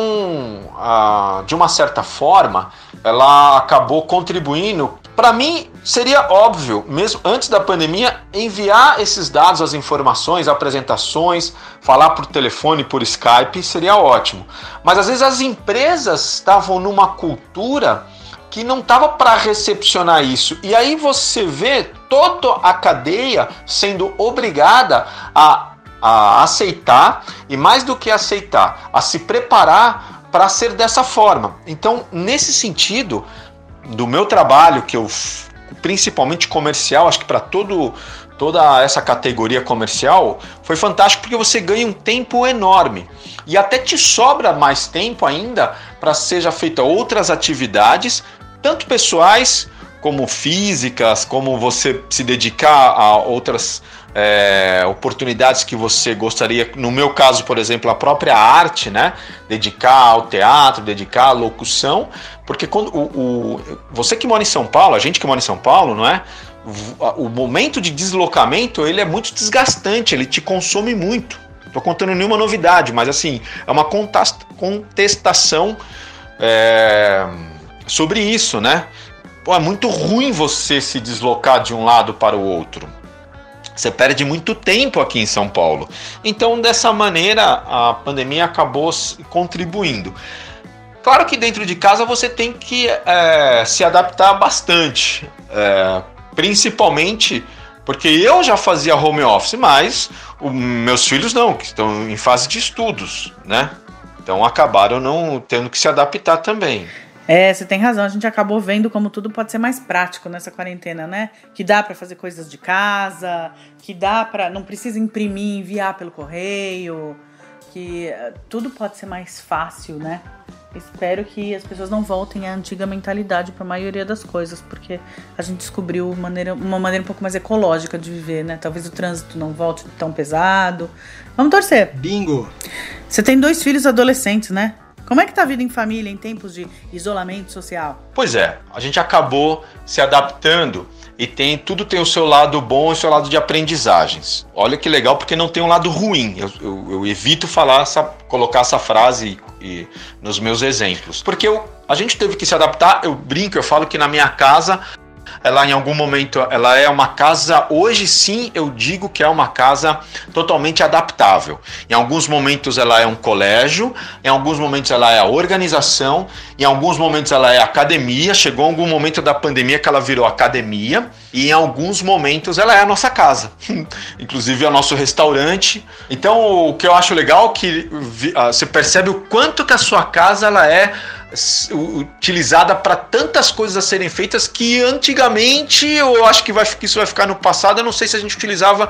ah, de uma certa forma, ela acabou contribuindo. Para mim, seria óbvio, mesmo antes da pandemia, enviar esses dados, as informações, apresentações, falar por telefone, por Skype, seria ótimo. Mas às vezes as empresas estavam numa cultura que não estava para recepcionar isso. E aí você vê toda a cadeia sendo obrigada a, a aceitar e mais do que aceitar, a se preparar para ser dessa forma. Então, nesse sentido, do meu trabalho que eu principalmente comercial, acho que para todo toda essa categoria comercial foi fantástico porque você ganha um tempo enorme. E até te sobra mais tempo ainda para seja feita outras atividades, tanto pessoais como físicas, como você se dedicar a outras é, oportunidades que você gostaria, no meu caso, por exemplo, a própria arte, né? Dedicar ao teatro, dedicar à locução, porque quando o, o- você que mora em São Paulo, a gente que mora em São Paulo, não é? O, momento de deslocamento ele é muito desgastante, ele te consome muito. Tô contando nenhuma novidade, mas assim, é uma contestação é, sobre isso, né? Pô, é muito ruim você se deslocar de um lado para o outro. Você perde muito tempo aqui em São Paulo. Então, dessa maneira, a pandemia acabou contribuindo. Claro que dentro de casa você tem que é, se adaptar bastante, é, principalmente porque eu já fazia home office, mas os meus filhos não, que estão em fase de estudos, né? Então acabaram não tendo que se adaptar também. É, você tem razão. A gente acabou vendo como tudo pode ser mais prático nessa quarentena, né? Que dá para fazer coisas de casa, que dá para não precisa imprimir, enviar pelo correio, que eh, tudo pode ser mais fácil, né? Espero que as pessoas não voltem à antiga mentalidade para a maioria das coisas, porque a gente descobriu maneira, uma maneira um pouco mais ecológica de viver, né? Talvez o trânsito não volte tão pesado. Vamos torcer. Bingo! Você tem dois filhos adolescentes, né? Como é que tá a vida em família em tempos de isolamento social? Pois é, a gente acabou se adaptando e tem tudo tem o seu lado bom e o seu lado de aprendizagens. Olha que legal, porque não tem um lado ruim. Eu, eu, eu evito falar essa, colocar essa frase e, e, nos meus exemplos, porque eu, a gente teve que se adaptar. Eu brinco, eu falo que na minha casa ela em algum momento ela é uma casa hoje sim eu digo que é uma casa totalmente adaptável. Em alguns momentos ela é um colégio em alguns momentos ela é a organização em alguns momentos ela é academia. Chegou algum momento da pandemia que ela virou academia e em alguns momentos ela é a nossa casa. Inclusive é o nosso restaurante. Então o que eu acho legal é que você percebe o quanto que a sua casa ela é utilizada para tantas coisas a serem feitas que antigamente eu acho que, vai, que isso vai ficar no passado. Eu não sei se a gente utilizava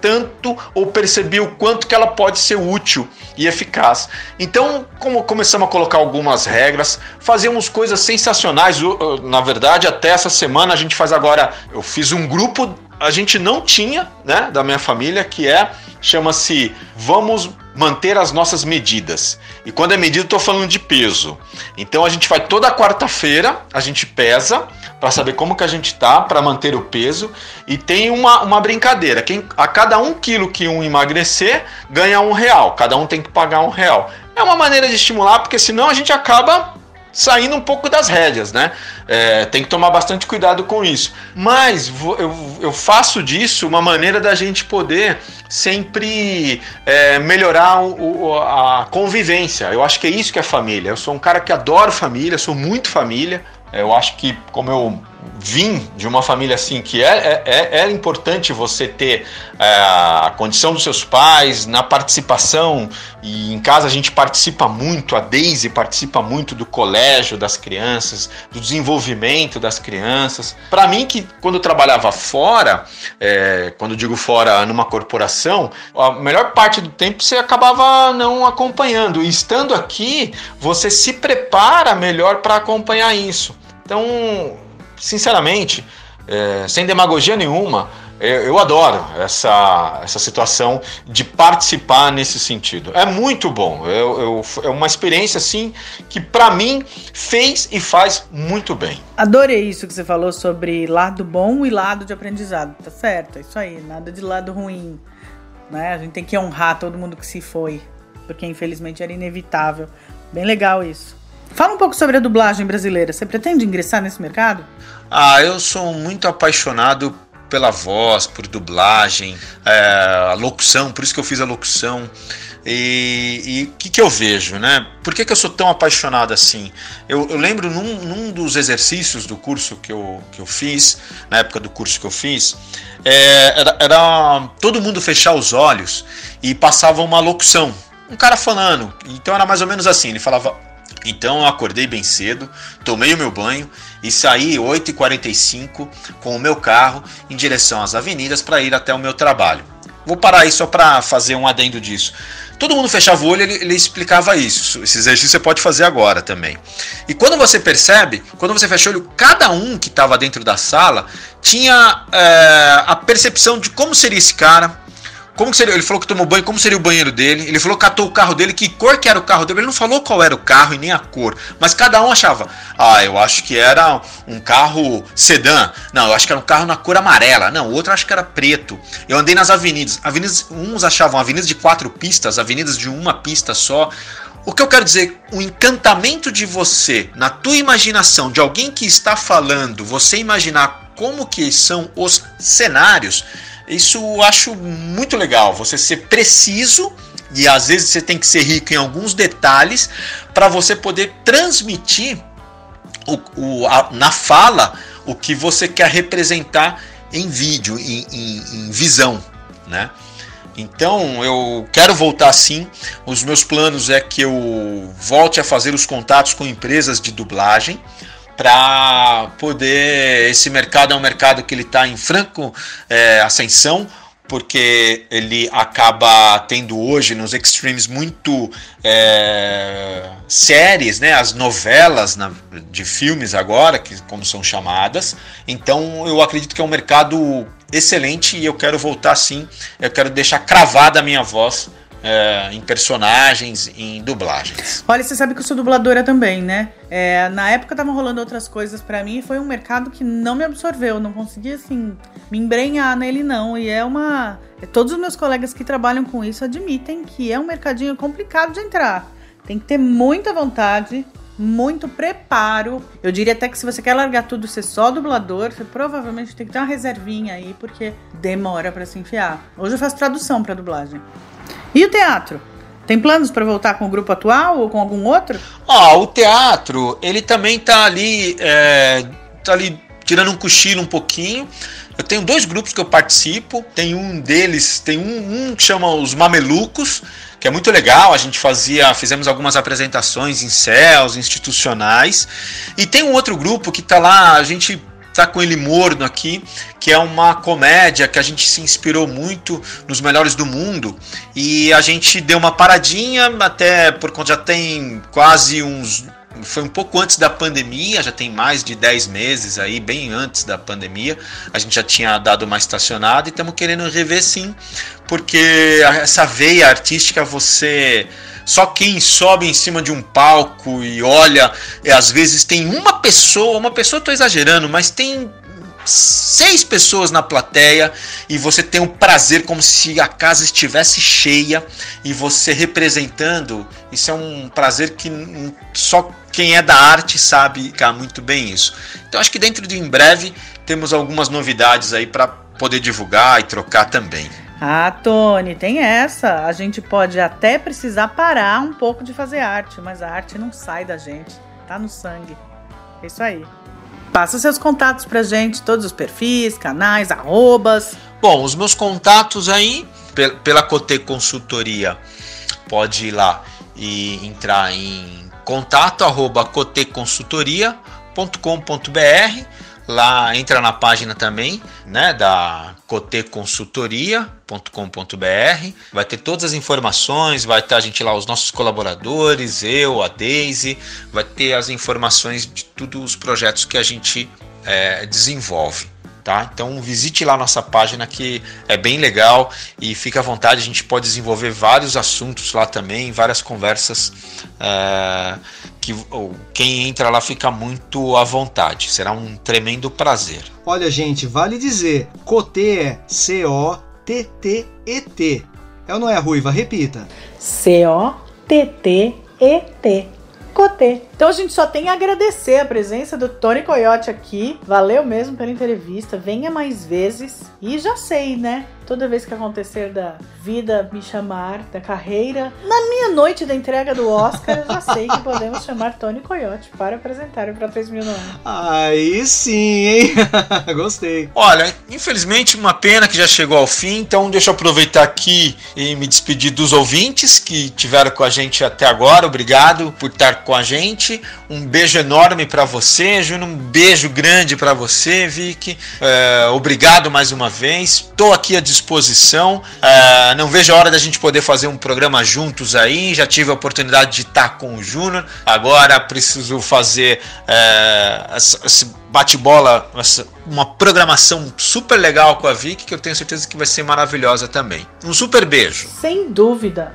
tanto ou percebia o quanto que ela pode ser útil e eficaz. Então, como começamos a colocar algumas regras, fazíamos coisas sensacionais. Na verdade, até essa semana a gente faz agora. Eu fiz um grupo, a gente não tinha, né, da minha família, que é chama-se Vamos manter as nossas medidas. E quando é medida, estou falando de peso. Então a gente vai toda quarta-feira, a gente pesa para saber como que a gente tá, para manter o peso. E tem uma, uma brincadeira: quem, a cada um quilo que um emagrecer, ganha um real. Cada um tem que pagar um real. É uma maneira de estimular, porque senão a gente acaba saindo um pouco das rédeas, né? É, tem que tomar bastante cuidado com isso. Mas eu, eu faço disso uma maneira da gente poder sempre é, melhorar o, a convivência. Eu acho que é isso que é família. Eu sou um cara que adoro família, sou muito família. Eu acho que, como eu vim de uma família assim, que é, é, é importante você ter é, a condição dos seus pais, na participação, e em casa a gente participa muito, a Daisy participa muito do colégio das crianças, do desenvolvimento das crianças. Para mim, que quando eu trabalhava fora, é, quando digo fora numa corporação, a melhor parte do tempo você acabava não acompanhando. E estando aqui, você se prepara melhor para acompanhar isso. Então, sinceramente, é, sem demagogia nenhuma, eu, eu, adoro essa, essa situação de participar nesse sentido. É muito bom. Eu, eu é uma experiência assim que para mim fez e faz muito bem. Adorei isso que você falou sobre lado bom e lado de aprendizado. Tá certo, é isso aí. Nada de lado ruim. Né? A gente tem que honrar todo mundo que se foi, porque infelizmente era inevitável. Bem legal isso. Fala um pouco sobre a dublagem brasileira. Você pretende ingressar nesse mercado? Ah, eu sou muito apaixonado pela voz, por dublagem, é, a locução, por isso que eu fiz a locução. E o que, que eu vejo, né? Por que, que eu sou tão apaixonado assim? Eu, eu lembro num, num, dos exercícios do curso que eu, que eu fiz, na época do curso que eu fiz, é, era, era todo mundo fechar os olhos e passava uma locução. Um cara falando. Então era mais ou menos assim: ele falava então eu acordei bem cedo, tomei o meu banho e saí 8h45 com o meu carro em direção às avenidas para ir até o meu trabalho. Vou parar aí só para fazer um adendo disso. Todo mundo fechava o olho, ele, ele, explicava isso. Esse exercício você pode fazer agora também. E quando você percebe, quando você fecha o olho, cada um que estava dentro da sala tinha é, a percepção de como seria esse cara, como seria? Ele falou que tomou banho, como seria o banheiro dele? Ele falou que catou o carro dele, que cor que era o carro dele. Ele não falou qual era o carro e nem a cor, mas cada um achava. Ah, eu acho que era um carro sedã. Não, eu acho que era um carro na cor amarela. Não, o outro acho que era preto. Eu andei nas avenidas. Avenidas, uns achavam avenidas de quatro pistas, avenidas de uma pista só. O que eu quero dizer, o encantamento de você, na tua imaginação, de alguém que está falando, você imaginar como que são os cenários, isso acho muito legal. Você ser preciso e às vezes você tem que ser rico em alguns detalhes para você poder transmitir o, o, a, na fala o que você quer representar em vídeo, em, em, em visão, né? Então eu quero voltar sim. Os meus planos é que eu volte a fazer os contatos com empresas de dublagem para poder. Esse mercado é um mercado que ele está em franco é, ascensão porque ele acaba tendo hoje nos extremes muito é, séries, né, as novelas na, de filmes agora, que como são chamadas. Então eu acredito que é um mercado excelente e eu quero voltar sim. Eu quero deixar cravada a minha voz é, em personagens, em dublagens. Olha, você sabe que eu sou dubladora também, né? É, na época estavam rolando outras coisas para mim e foi um mercado que não me absorveu, não conseguia assim me embrenhar nele não. E é uma, é, todos os meus colegas que trabalham com isso admitem que é um mercadinho complicado de entrar. Tem que ter muita vontade, muito preparo. Eu diria até que se você quer largar tudo e ser só dublador, você provavelmente tem que ter uma reservinha aí, porque demora para se enfiar. Hoje eu faço tradução para dublagem. E o teatro? Tem planos para voltar com o grupo atual ou com algum outro? Ah, o teatro, ele também tá ali, é, tá ali tirando um cochilo um pouquinho. Eu tenho dois grupos que eu participo. Tem um deles, tem um, um que chama os Mamelucos, que é muito legal. A gente fazia, fizemos algumas apresentações em céus institucionais. E tem um outro grupo que tá lá, a gente tá com ele morno aqui, que é uma comédia que a gente se inspirou muito nos melhores do mundo e a gente deu uma paradinha até por conta já tem quase uns foi um pouco antes da pandemia, já tem mais de 10 meses aí, bem antes da pandemia. A gente já tinha dado uma estacionada e estamos querendo rever sim, porque essa veia artística você só quem sobe em cima de um palco e olha, e às vezes tem uma pessoa, uma pessoa estou exagerando, mas tem seis pessoas na plateia e você tem um prazer como se a casa estivesse cheia e você representando, isso é um prazer que só quem é da arte sabe cá muito bem isso. Então acho que dentro de em breve temos algumas novidades aí para poder divulgar e trocar também. Ah, Tony, tem essa. A gente pode até precisar parar um pouco de fazer arte, mas a arte não sai da gente, tá no sangue. É isso aí. Passa seus contatos pra gente, todos os perfis, canais, arrobas. Bom, os meus contatos aí, pela Cote Consultoria, pode ir lá e entrar em contato arroba coteconsultoria.com.br Lá entra na página também, né, da coteconsultoria.com.br. Vai ter todas as informações, vai estar a gente lá os nossos colaboradores, eu, a Daisy, vai ter as informações de todos os projetos que a gente é, desenvolve. Tá? Então visite lá nossa página que é bem legal e fique à vontade, a gente pode desenvolver vários assuntos lá também, várias conversas é, que quem entra lá fica muito à vontade. Será um tremendo prazer. Olha, gente, vale dizer, Coté é C-O-T-T-E-T. É ou não é, Ruiva? Repita. C-O-T-T-E-T. Cotê. Então a gente só tem a agradecer a presença do Tony Coyote aqui. Valeu mesmo pela entrevista. Venha mais vezes. E já sei, né? Toda vez que acontecer da vida me chamar, da carreira, na minha noite da entrega do Oscar, eu já sei que podemos chamar Tony Coyote para apresentar o Pro 3 mil no ano. Aí sim, hein? Gostei. Olha, infelizmente uma pena que já chegou ao fim, então deixa eu aproveitar aqui e me despedir dos ouvintes que tiveram com a gente até agora. Obrigado por estar com a gente. Um beijo enorme para você, Júnior. Um beijo grande para você, Vicky. É, obrigado mais uma vez. Estou aqui à disposição. É, não vejo a hora da gente poder fazer um programa juntos aí. Já tive a oportunidade de estar com o Júnior. Agora preciso fazer é, esse bate-bola, uma programação super legal com a Vicky, que eu tenho certeza que vai ser maravilhosa também. Um super beijo. Sem dúvida.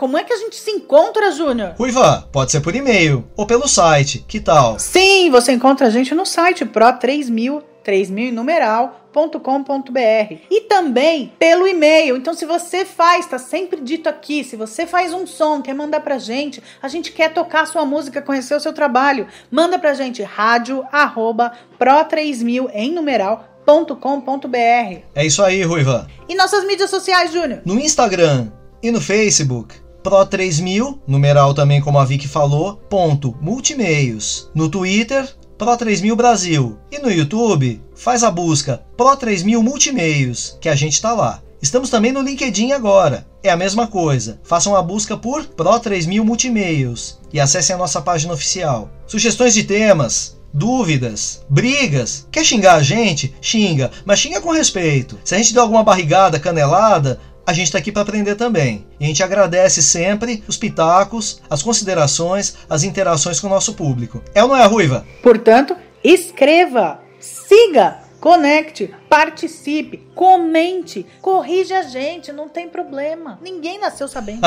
Como é que a gente se encontra, Júnior? Ruiva, pode ser por e-mail ou pelo site, que tal? Sim, você encontra a gente no site pro3000, 3000 em numeral, numeral.com.br e também pelo e-mail. Então, se você faz, tá sempre dito aqui, se você faz um som, quer mandar pra gente, a gente quer tocar sua música, conhecer o seu trabalho, manda pra gente rádio arroba pro3000 em numeral.com.br. É isso aí, Ruiva. E nossas mídias sociais, Júnior? No Instagram e no Facebook, Pro3000, numeral também como a Vicky falou, ponto, multimeios. No Twitter, Pro3000 Brasil. E no YouTube, faz a busca Pro3000 Multimeios, que a gente tá lá. Estamos também no LinkedIn agora. É a mesma coisa. Façam a busca por Pro3000 Multimeios e acessem a nossa página oficial. Sugestões de temas, dúvidas, brigas. Quer xingar a gente? Xinga, mas xinga com respeito. Se a gente deu alguma barrigada, canelada, a gente está aqui para aprender também. E a gente agradece sempre os pitacos, as considerações, as interações com o nosso público. É ou não é, Ruiva? Portanto, escreva, siga, conecte, participe, comente, corrige a gente, não tem problema. Ninguém nasceu sabendo.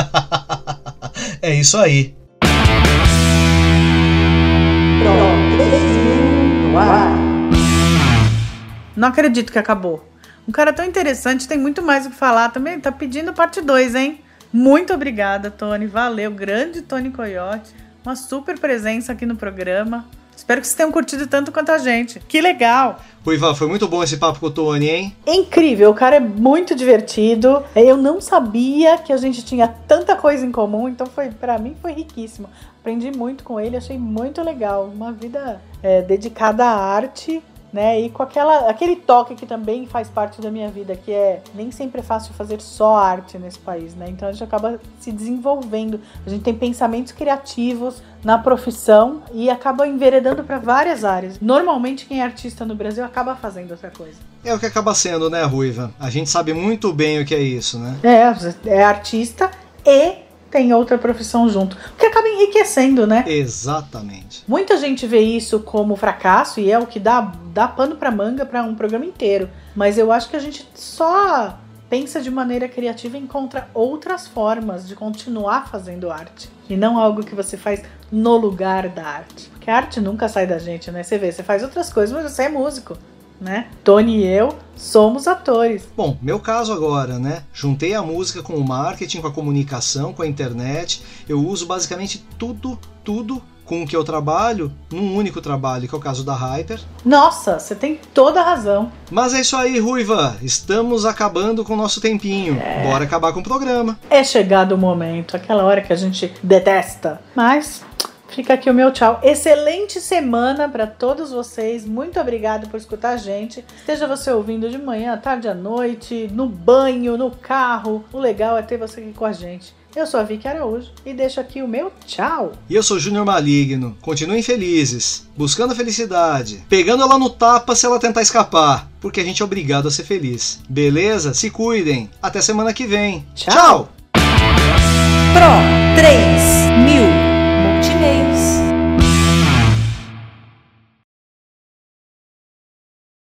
é isso aí. Pro 3000 no ar. Não acredito que acabou. Um cara tão interessante, tem muito mais o que falar também. Tá pedindo parte 2, hein? Muito obrigada, Tony. Valeu, grande Tony Coyote. Uma super presença aqui no programa. Espero que vocês tenham curtido tanto quanto a gente. Que legal! Ruiva, foi muito bom esse papo com o Tony, hein? Incrível, o cara é muito divertido. Eu não sabia que a gente tinha tanta coisa em comum, então foi para mim foi riquíssimo. Aprendi muito com ele, achei muito legal. Uma vida é, dedicada à arte né? E com aquela, aquele toque que também faz parte da minha vida, que é nem sempre é fácil fazer só arte nesse país, né? Então a gente acaba se desenvolvendo, a gente tem pensamentos criativos na profissão e acaba enveredando para várias áreas. Normalmente quem é artista no Brasil acaba fazendo outra coisa. É o que acaba sendo, né, Ruiva? A gente sabe muito bem o que é isso, né? É, é artista e tem outra profissão junto, que acaba enriquecendo, né? Exatamente. Muita gente vê isso como fracasso e é o que dá, dá pano pra manga para um programa inteiro. Mas eu acho que a gente só pensa de maneira criativa e encontra outras formas de continuar fazendo arte. E não algo que você faz no lugar da arte. Porque a arte nunca sai da gente, né? Você vê, você faz outras coisas, mas você é músico. Né? Tony e eu somos atores. Bom, meu caso agora, né? Juntei a música com o marketing, com a comunicação, com a internet. Eu uso basicamente tudo, tudo com o que eu trabalho num único trabalho, que é o caso da Hyper. Nossa, você tem toda a razão. Mas é isso aí, Ruiva. Estamos acabando com o nosso tempinho. Bora acabar com o programa. É chegado o momento, aquela hora que a gente detesta. Mas fica aqui o meu tchau. Excelente semana para todos vocês. Muito obrigada por escutar a gente. Seja você ouvindo de manhã, tarde à noite, no banho, no carro. O legal é ter você aqui com a gente. Eu sou a Vicky Araújo e deixo aqui o meu tchau. E eu sou Júnior Maligno. Continuem felizes, buscando a felicidade, pegando ela no tapa se ela tentar escapar, porque a gente é obrigado a ser feliz. Beleza? Se cuidem. Até semana que vem. Tchau. Pro 3